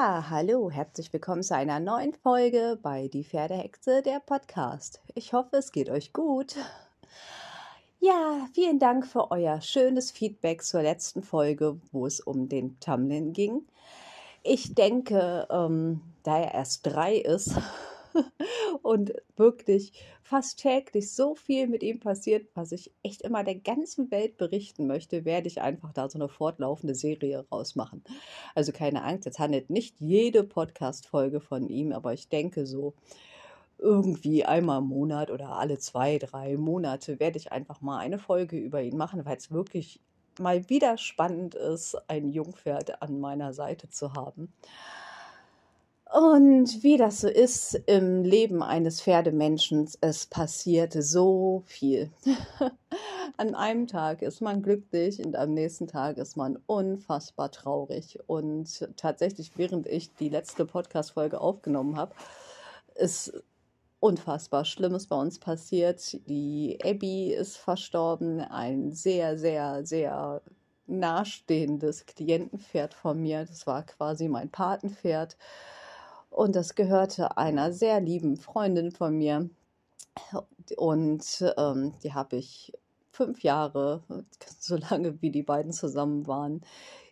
Ja, hallo, herzlich willkommen zu einer neuen Folge bei Die Pferdehexe, der Podcast. Ich hoffe, es geht euch gut. Ja, vielen Dank für euer schönes Feedback zur letzten Folge, wo es um den Tamlin ging. Ich denke, ähm, da er erst drei ist, und wirklich fast täglich so viel mit ihm passiert, was ich echt immer der ganzen Welt berichten möchte, werde ich einfach da so eine fortlaufende Serie rausmachen. Also keine Angst, jetzt handelt nicht jede Podcast-Folge von ihm, aber ich denke so irgendwie einmal im Monat oder alle zwei, drei Monate werde ich einfach mal eine Folge über ihn machen, weil es wirklich mal wieder spannend ist, ein Jungpferd an meiner Seite zu haben. Und wie das so ist im Leben eines Pferdemenschen, es passiert so viel. An einem Tag ist man glücklich und am nächsten Tag ist man unfassbar traurig. Und tatsächlich, während ich die letzte Podcast-Folge aufgenommen habe, ist unfassbar Schlimmes bei uns passiert. Die Abby ist verstorben, ein sehr, sehr, sehr nahestehendes Klientenpferd von mir. Das war quasi mein Patenpferd. Und das gehörte einer sehr lieben Freundin von mir. Und ähm, die habe ich fünf Jahre, so lange wie die beiden zusammen waren,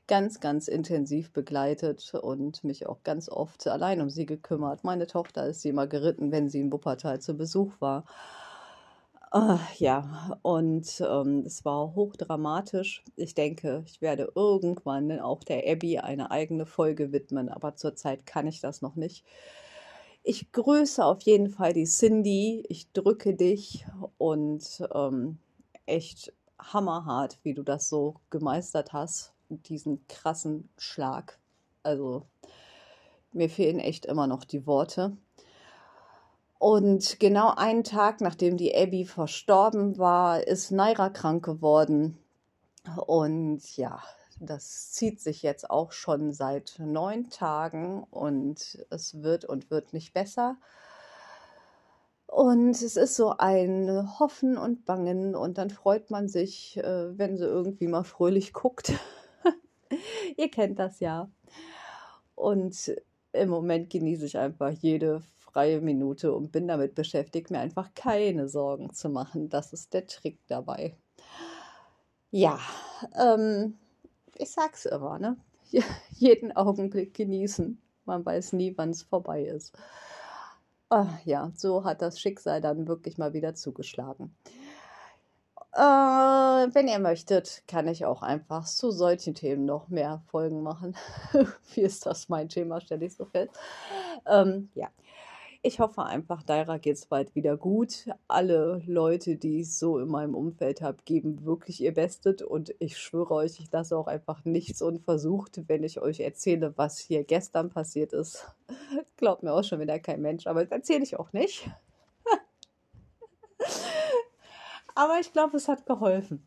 ganz, ganz intensiv begleitet und mich auch ganz oft allein um sie gekümmert. Meine Tochter ist sie immer geritten, wenn sie in Wuppertal zu Besuch war. Uh, ja, und ähm, es war hochdramatisch. Ich denke, ich werde irgendwann auch der Abby eine eigene Folge widmen, aber zurzeit kann ich das noch nicht. Ich grüße auf jeden Fall die Cindy. Ich drücke dich und ähm, echt hammerhart, wie du das so gemeistert hast, diesen krassen Schlag. Also mir fehlen echt immer noch die Worte. Und genau einen Tag, nachdem die Abby verstorben war, ist Naira krank geworden. Und ja, das zieht sich jetzt auch schon seit neun Tagen und es wird und wird nicht besser. Und es ist so ein Hoffen und Bangen und dann freut man sich, äh, wenn sie irgendwie mal fröhlich guckt. Ihr kennt das ja. Und im Moment genieße ich einfach jede freie Minute und bin damit beschäftigt, mir einfach keine Sorgen zu machen. Das ist der Trick dabei. Ja, ähm, ich sag's immer, ne? Jeden Augenblick genießen. Man weiß nie, wann es vorbei ist. Ach, ja, so hat das Schicksal dann wirklich mal wieder zugeschlagen. Äh, wenn ihr möchtet, kann ich auch einfach zu solchen Themen noch mehr Folgen machen. Wie ist das mein Thema, stelle ich so fest. Ähm, ja, ich hoffe einfach, Daira geht es bald wieder gut. Alle Leute, die ich so in meinem Umfeld habe, geben wirklich ihr Bestes. Und ich schwöre euch, ich lasse auch einfach nichts unversucht, wenn ich euch erzähle, was hier gestern passiert ist. Glaubt mir auch schon wieder kein Mensch, aber das erzähle ich auch nicht. aber ich glaube, es hat geholfen.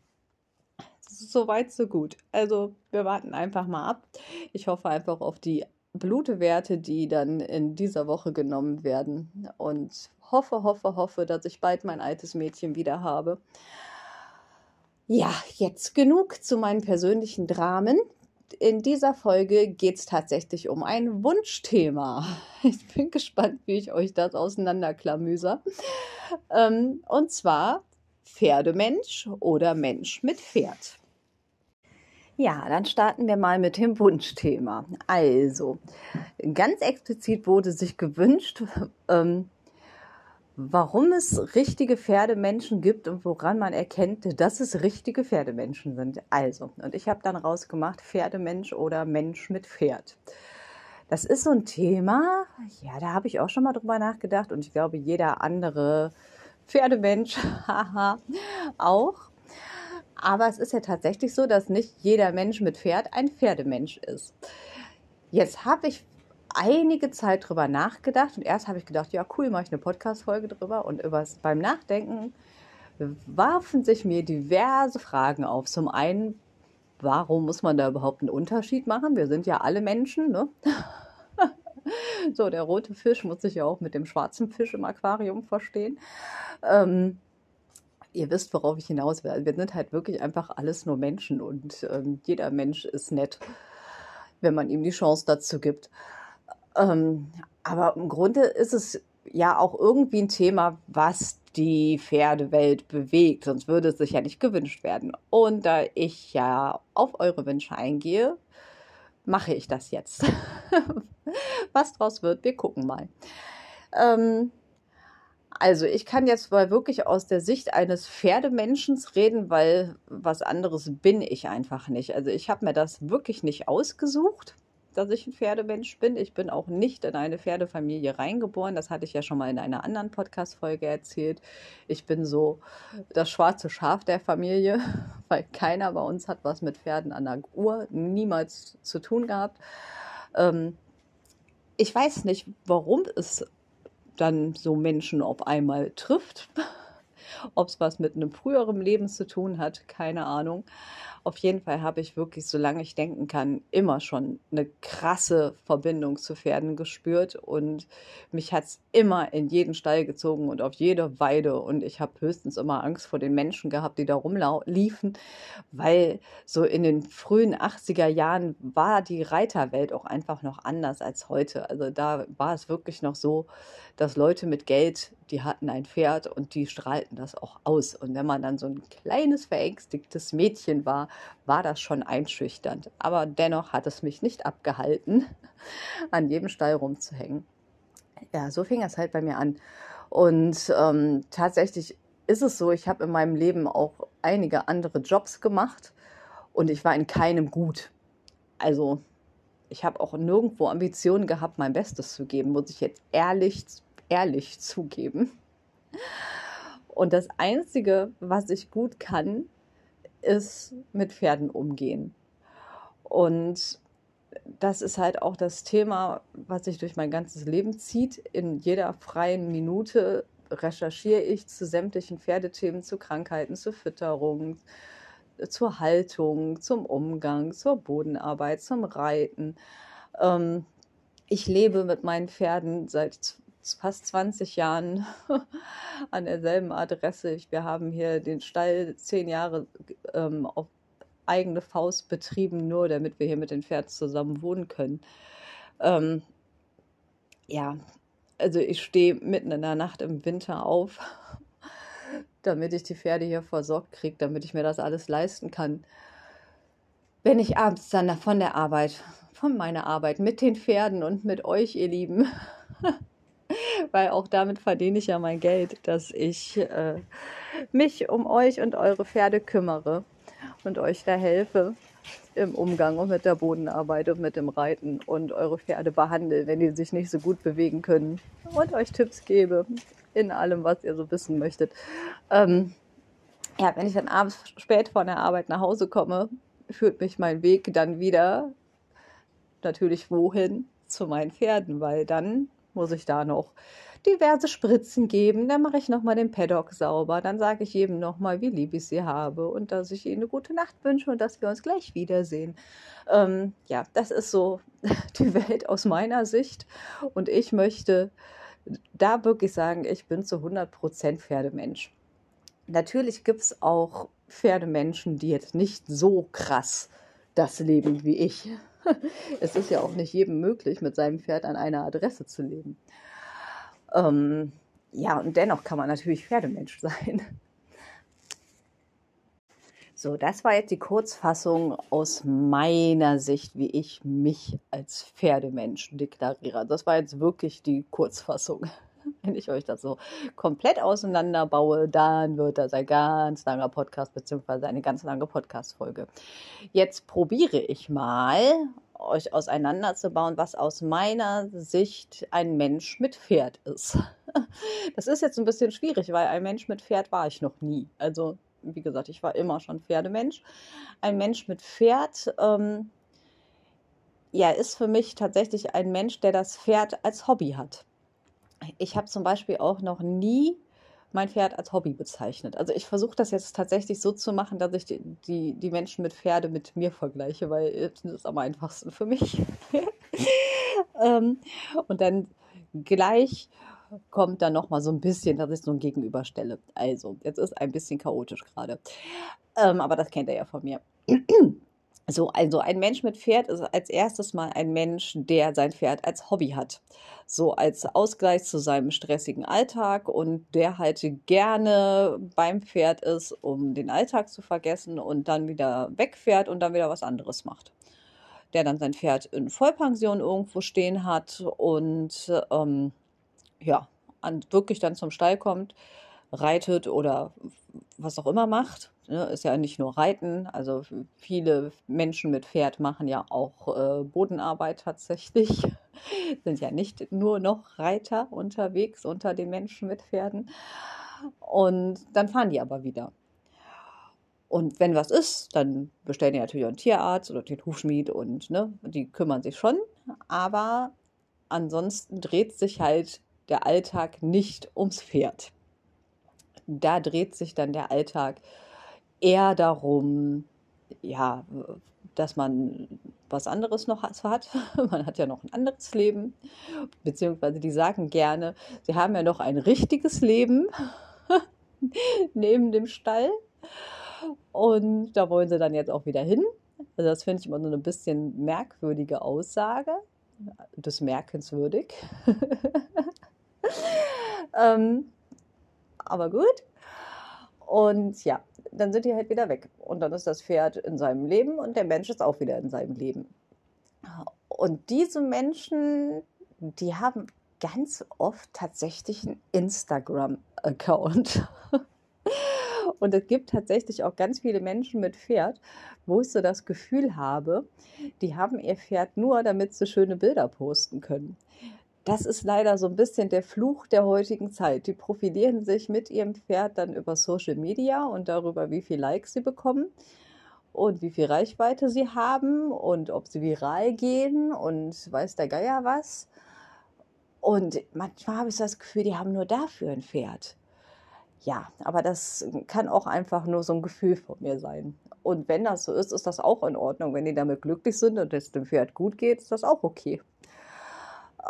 So weit, so gut. Also, wir warten einfach mal ab. Ich hoffe einfach auf die Blutwerte, die dann in dieser Woche genommen werden. Und hoffe, hoffe, hoffe, dass ich bald mein altes Mädchen wieder habe. Ja, jetzt genug zu meinen persönlichen Dramen. In dieser Folge geht es tatsächlich um ein Wunschthema. Ich bin gespannt, wie ich euch das auseinanderklamüser. Ähm, und zwar Pferdemensch oder Mensch mit Pferd. Ja, dann starten wir mal mit dem Wunschthema. Also, ganz explizit wurde sich gewünscht, ähm, warum es richtige Pferdemenschen gibt und woran man erkennt, dass es richtige Pferdemenschen sind. Also, und ich habe dann rausgemacht, Pferdemensch oder Mensch mit Pferd. Das ist so ein Thema, ja, da habe ich auch schon mal drüber nachgedacht und ich glaube, jeder andere Pferdemensch, auch. Aber es ist ja tatsächlich so, dass nicht jeder Mensch mit Pferd ein Pferdemensch ist. Jetzt habe ich einige Zeit drüber nachgedacht und erst habe ich gedacht, ja cool, mache ich eine Podcast-Folge drüber und übers, beim Nachdenken warfen sich mir diverse Fragen auf. Zum einen, warum muss man da überhaupt einen Unterschied machen? Wir sind ja alle Menschen, ne? so, der rote Fisch muss sich ja auch mit dem schwarzen Fisch im Aquarium verstehen. Ähm, ihr wisst, worauf ich hinaus will. Wir sind halt wirklich einfach alles nur Menschen und ähm, jeder Mensch ist nett, wenn man ihm die Chance dazu gibt. Ähm, aber im Grunde ist es ja auch irgendwie ein Thema, was die Pferdewelt bewegt, sonst würde es sich ja nicht gewünscht werden. Und da ich ja auf eure Wünsche eingehe, mache ich das jetzt. was draus wird, wir gucken mal. Ähm, also ich kann jetzt mal wirklich aus der Sicht eines Pferdemenschens reden, weil was anderes bin ich einfach nicht. Also ich habe mir das wirklich nicht ausgesucht dass ich ein Pferdemensch bin. Ich bin auch nicht in eine Pferdefamilie reingeboren. Das hatte ich ja schon mal in einer anderen Podcast-Folge erzählt. Ich bin so das schwarze Schaf der Familie, weil keiner bei uns hat was mit Pferden an der Uhr niemals zu tun gehabt. Ähm, ich weiß nicht, warum es dann so Menschen auf einmal trifft. Ob es was mit einem früheren Leben zu tun hat, keine Ahnung. Auf jeden Fall habe ich wirklich, solange ich denken kann, immer schon eine krasse Verbindung zu Pferden gespürt und mich hat es immer in jeden Stall gezogen und auf jede Weide und ich habe höchstens immer Angst vor den Menschen gehabt, die da rumliefen, weil so in den frühen 80er Jahren war die Reiterwelt auch einfach noch anders als heute. Also da war es wirklich noch so, dass Leute mit Geld, die hatten ein Pferd und die strahlten das auch aus. Und wenn man dann so ein kleines, verängstigtes Mädchen war, war das schon einschüchternd. Aber dennoch hat es mich nicht abgehalten, an jedem Stall rumzuhängen. Ja, so fing es halt bei mir an. Und ähm, tatsächlich ist es so, ich habe in meinem Leben auch einige andere Jobs gemacht und ich war in keinem gut. Also ich habe auch nirgendwo Ambitionen gehabt, mein Bestes zu geben, muss ich jetzt ehrlich, ehrlich zugeben. Und das Einzige, was ich gut kann, ist mit Pferden umgehen. Und das ist halt auch das Thema, was sich durch mein ganzes Leben zieht. In jeder freien Minute recherchiere ich zu sämtlichen Pferdethemen, zu Krankheiten, zur Fütterung, zur Haltung, zum Umgang, zur Bodenarbeit, zum Reiten. Ähm, ich lebe mit meinen Pferden seit fast 20 Jahren an derselben Adresse. Wir haben hier den Stall zehn Jahre ähm, auf eigene Faust betrieben, nur damit wir hier mit den Pferden zusammen wohnen können. Ähm, ja, also ich stehe mitten in der Nacht im Winter auf, damit ich die Pferde hier versorgt kriege, damit ich mir das alles leisten kann. Wenn ich abends dann von der Arbeit, von meiner Arbeit mit den Pferden und mit euch, ihr Lieben, weil auch damit verdiene ich ja mein Geld, dass ich äh, mich um euch und eure Pferde kümmere und euch da helfe im Umgang und mit der Bodenarbeit und mit dem Reiten und eure Pferde behandle, wenn die sich nicht so gut bewegen können und euch Tipps gebe in allem, was ihr so wissen möchtet. Ähm, ja, wenn ich dann abends spät von der Arbeit nach Hause komme, führt mich mein Weg dann wieder natürlich wohin? Zu meinen Pferden, weil dann muss ich da noch diverse Spritzen geben. Dann mache ich nochmal den Paddock sauber. Dann sage ich jedem nochmal, wie lieb ich sie habe und dass ich ihnen eine gute Nacht wünsche und dass wir uns gleich wiedersehen. Ähm, ja, das ist so die Welt aus meiner Sicht. Und ich möchte da wirklich sagen, ich bin zu 100% Pferdemensch. Natürlich gibt es auch Pferdemenschen, die jetzt nicht so krass das leben wie ich. es ist ja auch nicht jedem möglich, mit seinem Pferd an einer Adresse zu leben. Ähm, ja, und dennoch kann man natürlich Pferdemensch sein. So, das war jetzt die Kurzfassung aus meiner Sicht, wie ich mich als Pferdemensch deklariere. Das war jetzt wirklich die Kurzfassung. Wenn ich euch das so komplett auseinanderbaue, dann wird das ein ganz langer Podcast beziehungsweise eine ganz lange Podcast-Folge. Jetzt probiere ich mal, euch auseinanderzubauen, was aus meiner Sicht ein Mensch mit Pferd ist. Das ist jetzt ein bisschen schwierig, weil ein Mensch mit Pferd war ich noch nie. Also, wie gesagt, ich war immer schon Pferdemensch. Ein Mensch mit Pferd, ähm, ja, ist für mich tatsächlich ein Mensch, der das Pferd als Hobby hat ich habe zum Beispiel auch noch nie mein Pferd als Hobby bezeichnet. Also ich versuche das jetzt tatsächlich so zu machen, dass ich die, die, die Menschen mit Pferde mit mir vergleiche, weil das ist am einfachsten für mich. ähm, und dann gleich kommt dann noch mal so ein bisschen, dass ich so ein Gegenüberstelle. Also, jetzt ist ein bisschen chaotisch gerade. Ähm, aber das kennt ihr ja von mir. So, also ein Mensch mit Pferd ist als erstes mal ein Mensch, der sein Pferd als Hobby hat. So als Ausgleich zu seinem stressigen Alltag und der halt gerne beim Pferd ist, um den Alltag zu vergessen und dann wieder wegfährt und dann wieder was anderes macht. Der dann sein Pferd in Vollpension irgendwo stehen hat und ähm, ja, an, wirklich dann zum Stall kommt, reitet oder was auch immer macht Ne, ist ja nicht nur Reiten, also viele Menschen mit Pferd machen ja auch äh, Bodenarbeit tatsächlich, sind ja nicht nur noch Reiter unterwegs unter den Menschen mit Pferden. Und dann fahren die aber wieder. Und wenn was ist, dann bestellen die natürlich einen Tierarzt oder den Hufschmied und ne, die kümmern sich schon. Aber ansonsten dreht sich halt der Alltag nicht ums Pferd. Da dreht sich dann der Alltag eher darum, ja, dass man was anderes noch hat. Man hat ja noch ein anderes Leben. Beziehungsweise die sagen gerne, sie haben ja noch ein richtiges Leben neben dem Stall. Und da wollen sie dann jetzt auch wieder hin. Also das finde ich immer so eine bisschen merkwürdige Aussage. Das merkenswürdig. ähm, aber gut. Und ja, dann sind die halt wieder weg. Und dann ist das Pferd in seinem Leben und der Mensch ist auch wieder in seinem Leben. Und diese Menschen, die haben ganz oft tatsächlich einen Instagram-Account. Und es gibt tatsächlich auch ganz viele Menschen mit Pferd, wo ich so das Gefühl habe, die haben ihr Pferd nur, damit sie schöne Bilder posten können das ist leider so ein bisschen der Fluch der heutigen Zeit. Die profilieren sich mit ihrem Pferd dann über Social Media und darüber, wie viel Likes sie bekommen und wie viel Reichweite sie haben und ob sie viral gehen und weiß der Geier was. Und manchmal habe ich das Gefühl, die haben nur dafür ein Pferd. Ja, aber das kann auch einfach nur so ein Gefühl von mir sein. Und wenn das so ist, ist das auch in Ordnung. Wenn die damit glücklich sind und es dem Pferd gut geht, ist das auch okay.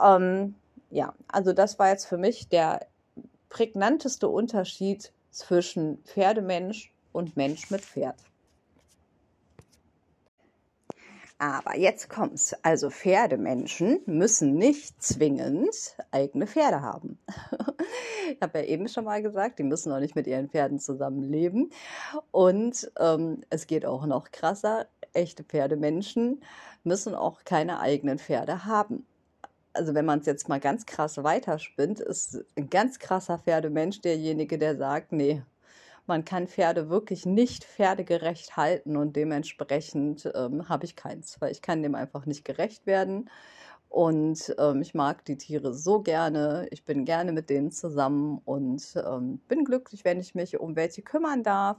Ähm, ja, also das war jetzt für mich der prägnanteste Unterschied zwischen Pferdemensch und Mensch mit Pferd. Aber jetzt kommt's. Also Pferdemenschen müssen nicht zwingend eigene Pferde haben. ich habe ja eben schon mal gesagt, die müssen auch nicht mit ihren Pferden zusammenleben. Und ähm, es geht auch noch krasser. Echte Pferdemenschen müssen auch keine eigenen Pferde haben also wenn man es jetzt mal ganz krass weiterspinnt, ist ein ganz krasser Pferdemensch derjenige, der sagt, nee, man kann Pferde wirklich nicht pferdegerecht halten und dementsprechend ähm, habe ich keins, weil ich kann dem einfach nicht gerecht werden. Und ähm, ich mag die Tiere so gerne. Ich bin gerne mit denen zusammen und ähm, bin glücklich, wenn ich mich um welche kümmern darf.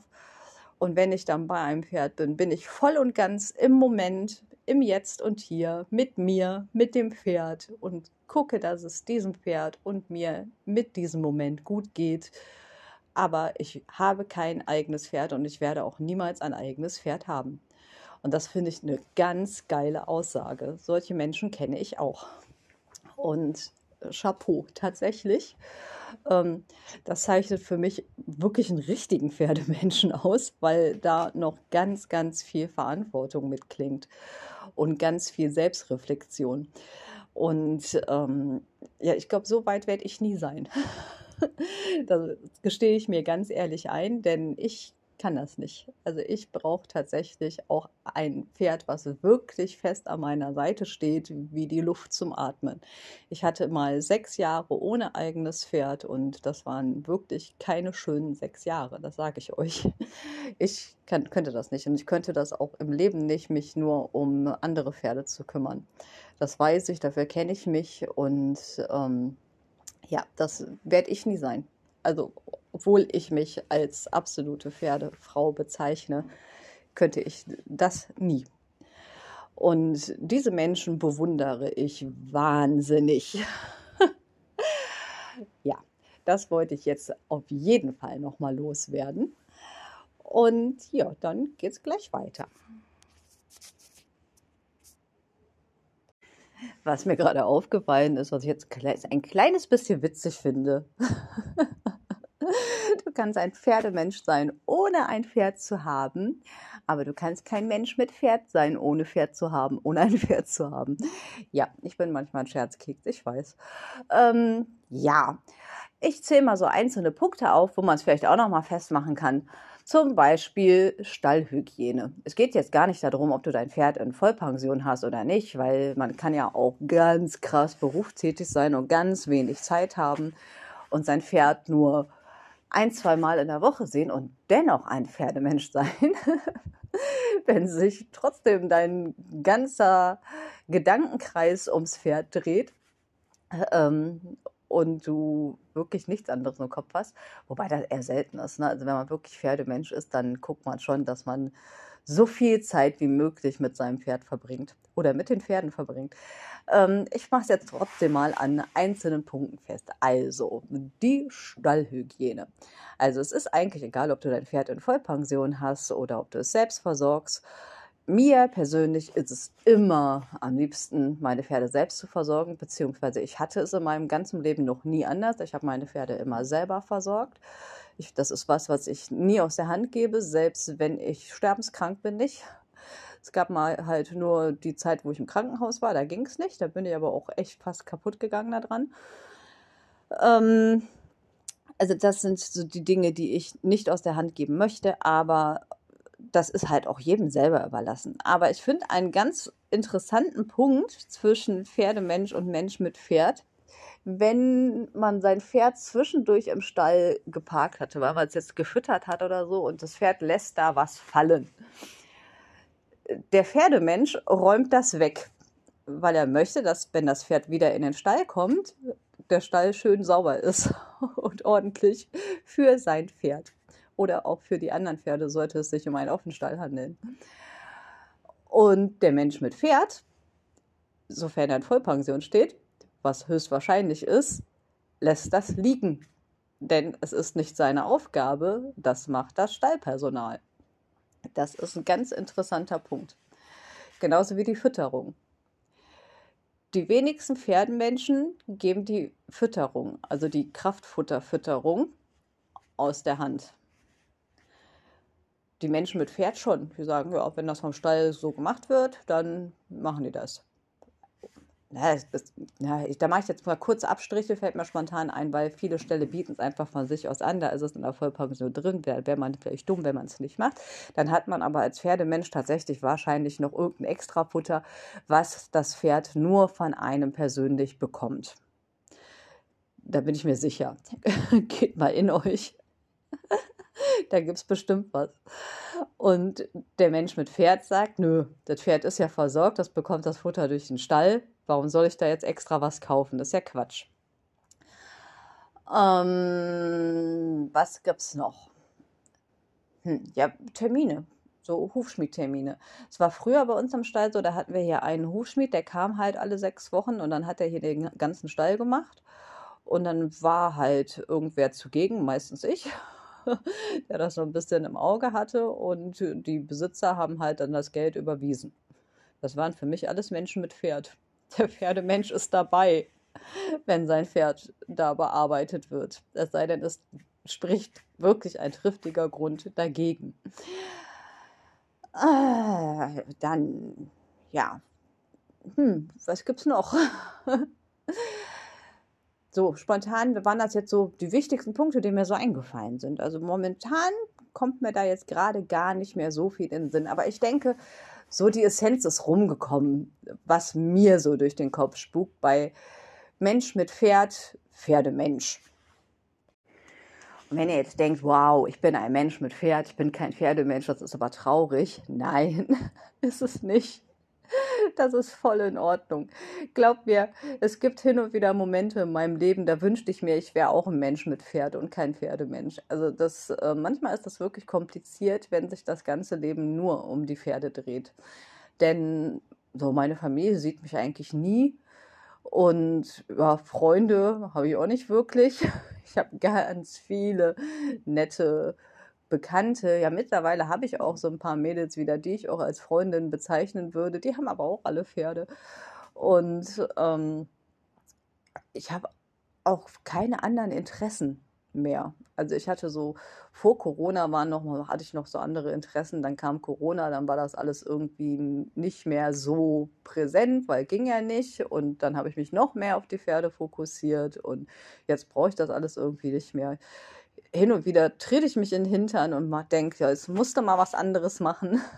Und wenn ich dann bei einem Pferd bin, bin ich voll und ganz im Moment, im Jetzt und Hier mit mir, mit dem Pferd und gucke, dass es diesem Pferd und mir mit diesem Moment gut geht. Aber ich habe kein eigenes Pferd und ich werde auch niemals ein eigenes Pferd haben. Und das finde ich eine ganz geile Aussage. Solche Menschen kenne ich auch. Und Chapeau, tatsächlich. Ähm, das zeichnet für mich wirklich einen richtigen Pferdemenschen aus, weil da noch ganz, ganz viel Verantwortung mitklingt und ganz viel Selbstreflexion. Und ähm, ja, ich glaube, so weit werde ich nie sein. das gestehe ich mir ganz ehrlich ein, denn ich kann das nicht. Also ich brauche tatsächlich auch ein Pferd, was wirklich fest an meiner Seite steht, wie die Luft zum Atmen. Ich hatte mal sechs Jahre ohne eigenes Pferd und das waren wirklich keine schönen sechs Jahre, das sage ich euch. Ich kann, könnte das nicht und ich könnte das auch im Leben nicht, mich nur um andere Pferde zu kümmern. Das weiß ich, dafür kenne ich mich und ähm, ja, das werde ich nie sein. Also obwohl ich mich als absolute Pferdefrau bezeichne, könnte ich das nie. Und diese Menschen bewundere ich wahnsinnig. ja, das wollte ich jetzt auf jeden Fall nochmal loswerden. Und ja, dann geht es gleich weiter. Was mir gerade aufgefallen ist, was ich jetzt ein kleines bisschen witzig finde. Du kannst ein Pferdemensch sein, ohne ein Pferd zu haben. Aber du kannst kein Mensch mit Pferd sein, ohne Pferd zu haben, ohne ein Pferd zu haben. Ja, ich bin manchmal ein Scherzkeks, ich weiß. Ähm, ja, ich zähle mal so einzelne Punkte auf, wo man es vielleicht auch noch mal festmachen kann. Zum Beispiel Stallhygiene. Es geht jetzt gar nicht darum, ob du dein Pferd in Vollpension hast oder nicht, weil man kann ja auch ganz krass berufstätig sein und ganz wenig Zeit haben und sein Pferd nur ein, zwei Mal in der Woche sehen und dennoch ein Pferdemensch sein, wenn sich trotzdem dein ganzer Gedankenkreis ums Pferd dreht ähm, und du wirklich nichts anderes im Kopf hast, wobei das eher selten ist. Ne? Also wenn man wirklich Pferdemensch ist, dann guckt man schon, dass man so viel Zeit wie möglich mit seinem Pferd verbringt oder mit den Pferden verbringt. Ähm, ich mache es jetzt trotzdem mal an einzelnen Punkten fest. Also die Stallhygiene. Also es ist eigentlich egal, ob du dein Pferd in Vollpension hast oder ob du es selbst versorgst. Mir persönlich ist es immer am liebsten, meine Pferde selbst zu versorgen, beziehungsweise ich hatte es in meinem ganzen Leben noch nie anders. Ich habe meine Pferde immer selber versorgt. Ich, das ist was, was ich nie aus der Hand gebe, selbst wenn ich sterbenskrank bin nicht. Es gab mal halt nur die Zeit, wo ich im Krankenhaus war, da ging es nicht. Da bin ich aber auch echt fast kaputt gegangen daran. Ähm, also das sind so die Dinge, die ich nicht aus der Hand geben möchte, aber das ist halt auch jedem selber überlassen. Aber ich finde einen ganz interessanten Punkt zwischen Pferdemensch und Mensch mit Pferd, wenn man sein Pferd zwischendurch im Stall geparkt hatte, weil man es jetzt gefüttert hat oder so und das Pferd lässt da was fallen der Pferdemensch räumt das weg, weil er möchte, dass, wenn das Pferd wieder in den Stall kommt, der Stall schön sauber ist und ordentlich für sein Pferd. Oder auch für die anderen Pferde sollte es sich um einen Offenstall handeln. Und der Mensch mit Pferd, sofern er in Vollpension steht, was höchstwahrscheinlich ist, lässt das liegen. Denn es ist nicht seine Aufgabe, das macht das Stallpersonal. Das ist ein ganz interessanter Punkt. Genauso wie die Fütterung. Die wenigsten Pferdenmenschen geben die Fütterung, also die Kraftfutterfütterung, aus der Hand. Die Menschen mit Pferd schon. Die sagen, ja, wenn das vom Stall so gemacht wird, dann machen die das na, das, ja, ich, da mache ich jetzt mal kurze Abstriche, fällt mir spontan ein, weil viele Ställe bieten es einfach von sich aus an. Da ist es in der Vollpension drin, wäre wär man vielleicht dumm, wenn man es nicht macht. Dann hat man aber als Pferdemensch tatsächlich wahrscheinlich noch irgendein Extrafutter, was das Pferd nur von einem persönlich bekommt. Da bin ich mir sicher. Geht mal in euch. da gibt es bestimmt was. Und der Mensch mit Pferd sagt, nö, das Pferd ist ja versorgt, das bekommt das Futter durch den Stall Warum soll ich da jetzt extra was kaufen? Das ist ja Quatsch. Ähm, was es noch? Hm, ja, Termine. So Hufschmiedtermine. Es war früher bei uns am Stall so, da hatten wir hier einen Hufschmied, der kam halt alle sechs Wochen und dann hat er hier den ganzen Stall gemacht. Und dann war halt irgendwer zugegen, meistens ich, der das so ein bisschen im Auge hatte. Und die Besitzer haben halt dann das Geld überwiesen. Das waren für mich alles Menschen mit Pferd der Pferdemensch ist dabei, wenn sein Pferd da bearbeitet wird. Es sei denn, es spricht wirklich ein triftiger Grund dagegen. Äh, dann, ja. Hm, was gibt's noch? so, spontan waren das jetzt so die wichtigsten Punkte, die mir so eingefallen sind. Also momentan kommt mir da jetzt gerade gar nicht mehr so viel in den Sinn. Aber ich denke, so die Essenz ist rumgekommen, was mir so durch den Kopf spukt bei Mensch mit Pferd, Pferdemensch. Und wenn ihr jetzt denkt, wow, ich bin ein Mensch mit Pferd, ich bin kein Pferdemensch, das ist aber traurig. Nein, ist es nicht. Das ist voll in Ordnung. Glaub mir, es gibt hin und wieder Momente in meinem Leben, da wünschte ich mir, ich wäre auch ein Mensch mit Pferd und kein Pferdemensch. Also das, äh, manchmal ist das wirklich kompliziert, wenn sich das ganze Leben nur um die Pferde dreht. Denn so meine Familie sieht mich eigentlich nie. Und ja, Freunde habe ich auch nicht wirklich. Ich habe ganz viele nette Bekannte, ja mittlerweile habe ich auch so ein paar Mädels wieder, die ich auch als Freundin bezeichnen würde. Die haben aber auch alle Pferde. Und ähm, ich habe auch keine anderen Interessen. mehr. Also ich hatte so vor Corona waren noch hatte ich noch so andere Interessen, dann kam Corona, dann war das alles irgendwie nicht mehr so präsent, weil ging ja nicht und dann habe ich mich noch mehr auf die Pferde fokussiert und jetzt brauche ich das alles irgendwie nicht mehr. Hin und wieder trete ich mich in den Hintern und denke, ja, jetzt musste mal was anderes machen.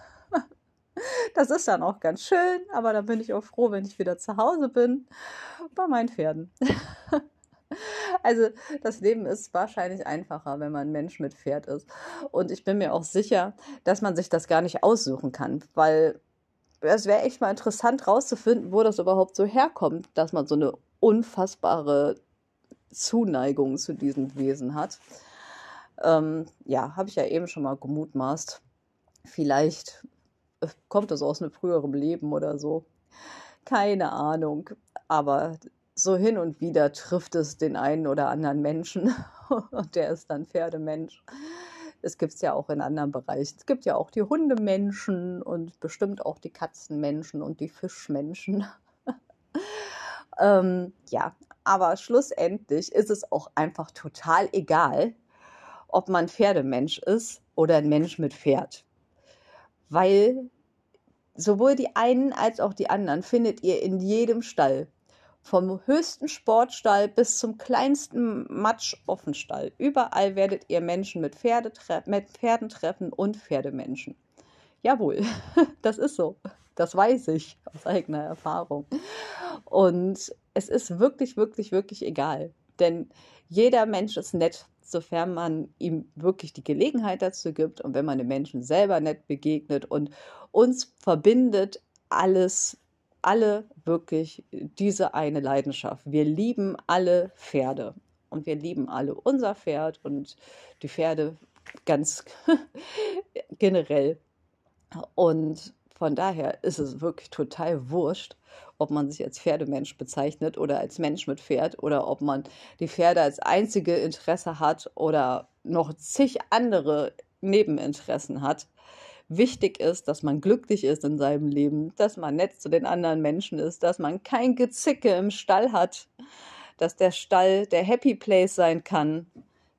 Das ist dann auch ganz schön, aber dann bin ich auch froh, wenn ich wieder zu Hause bin bei meinen Pferden. Also das Leben ist wahrscheinlich einfacher, wenn man Mensch mit Pferd ist. Und ich bin mir auch sicher, dass man sich das gar nicht aussuchen kann, weil es wäre echt mal interessant rauszufinden, wo das überhaupt so herkommt, dass man so eine unfassbare Zuneigung zu diesem Wesen hat. Ähm, ja, habe ich ja eben schon mal gemutmaßt. Vielleicht äh, kommt das aus einem früheren Leben oder so. Keine Ahnung. Aber so hin und wieder trifft es den einen oder anderen Menschen und der ist dann Pferdemensch. Es gibt es ja auch in anderen Bereichen. Es gibt ja auch die Hundemenschen und bestimmt auch die Katzenmenschen und die Fischmenschen. ähm, ja, aber schlussendlich ist es auch einfach total egal, ob man Pferdemensch ist oder ein Mensch mit Pferd. Weil sowohl die einen als auch die anderen findet ihr in jedem Stall. Vom höchsten Sportstall bis zum kleinsten Matschoffenstall. Überall werdet ihr Menschen mit, Pferde mit Pferden treffen und Pferdemenschen. Jawohl, das ist so. Das weiß ich aus eigener Erfahrung. Und es ist wirklich, wirklich, wirklich egal. Denn jeder Mensch ist nett, sofern man ihm wirklich die Gelegenheit dazu gibt und wenn man den Menschen selber nett begegnet. Und uns verbindet alles alle wirklich diese eine Leidenschaft. Wir lieben alle Pferde und wir lieben alle unser Pferd und die Pferde ganz generell. Und von daher ist es wirklich total wurscht, ob man sich als Pferdemensch bezeichnet oder als Mensch mit Pferd oder ob man die Pferde als einzige Interesse hat oder noch zig andere Nebeninteressen hat wichtig ist, dass man glücklich ist in seinem Leben, dass man nett zu den anderen Menschen ist, dass man kein Gezicke im Stall hat, dass der Stall der Happy Place sein kann,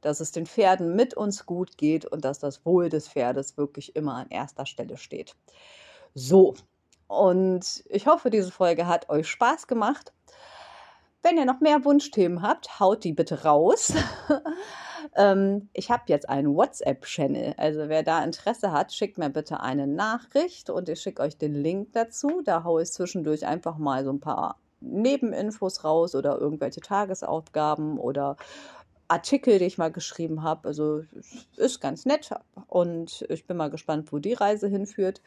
dass es den Pferden mit uns gut geht und dass das Wohl des Pferdes wirklich immer an erster Stelle steht. So, und ich hoffe, diese Folge hat euch Spaß gemacht. Wenn ihr noch mehr Wunschthemen habt, haut die bitte raus. ähm, ich habe jetzt einen WhatsApp-Channel. Also wer da Interesse hat, schickt mir bitte eine Nachricht und ich schicke euch den Link dazu. Da haue ich zwischendurch einfach mal so ein paar Nebeninfos raus oder irgendwelche Tagesaufgaben oder Artikel, die ich mal geschrieben habe. Also ist ganz nett und ich bin mal gespannt, wo die Reise hinführt.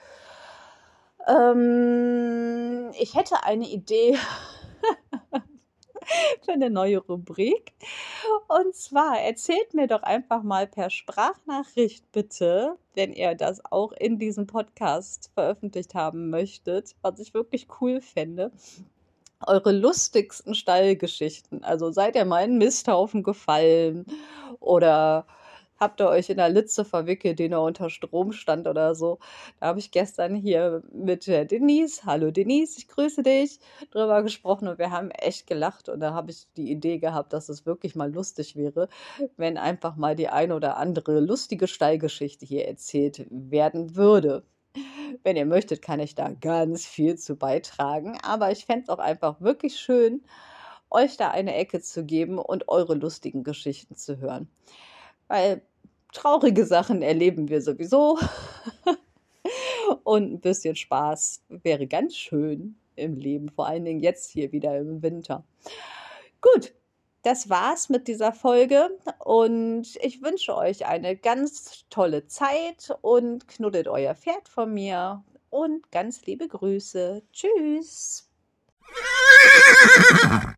Ähm, ich hätte eine Idee für eine neue Rubrik. Und zwar erzählt mir doch einfach mal per Sprachnachricht bitte, wenn ihr das auch in diesem Podcast veröffentlicht haben möchtet, was ich wirklich cool fände. Eure lustigsten Stallgeschichten. Also seid ihr mal in Misthaufen gefallen oder habt ihr euch in der Litze verwickelt, die noch unter Strom stand oder so. Da habe ich gestern hier mit der Denise, hallo Denise, ich grüße dich, drüber gesprochen und wir haben echt gelacht und da habe ich die Idee gehabt, dass es wirklich mal lustig wäre, wenn einfach mal die eine oder andere lustige Stallgeschichte hier erzählt werden würde. Wenn ihr möchtet, kann ich da ganz viel zu beitragen, aber ich fände es auch einfach wirklich schön, euch da eine Ecke zu geben und eure lustigen Geschichten zu hören weil traurige Sachen erleben wir sowieso. Und ein bisschen Spaß wäre ganz schön im Leben, vor allen Dingen jetzt hier wieder im Winter. Gut, das war's mit dieser Folge und ich wünsche euch eine ganz tolle Zeit und knuddelt euer Pferd von mir und ganz liebe Grüße. Tschüss.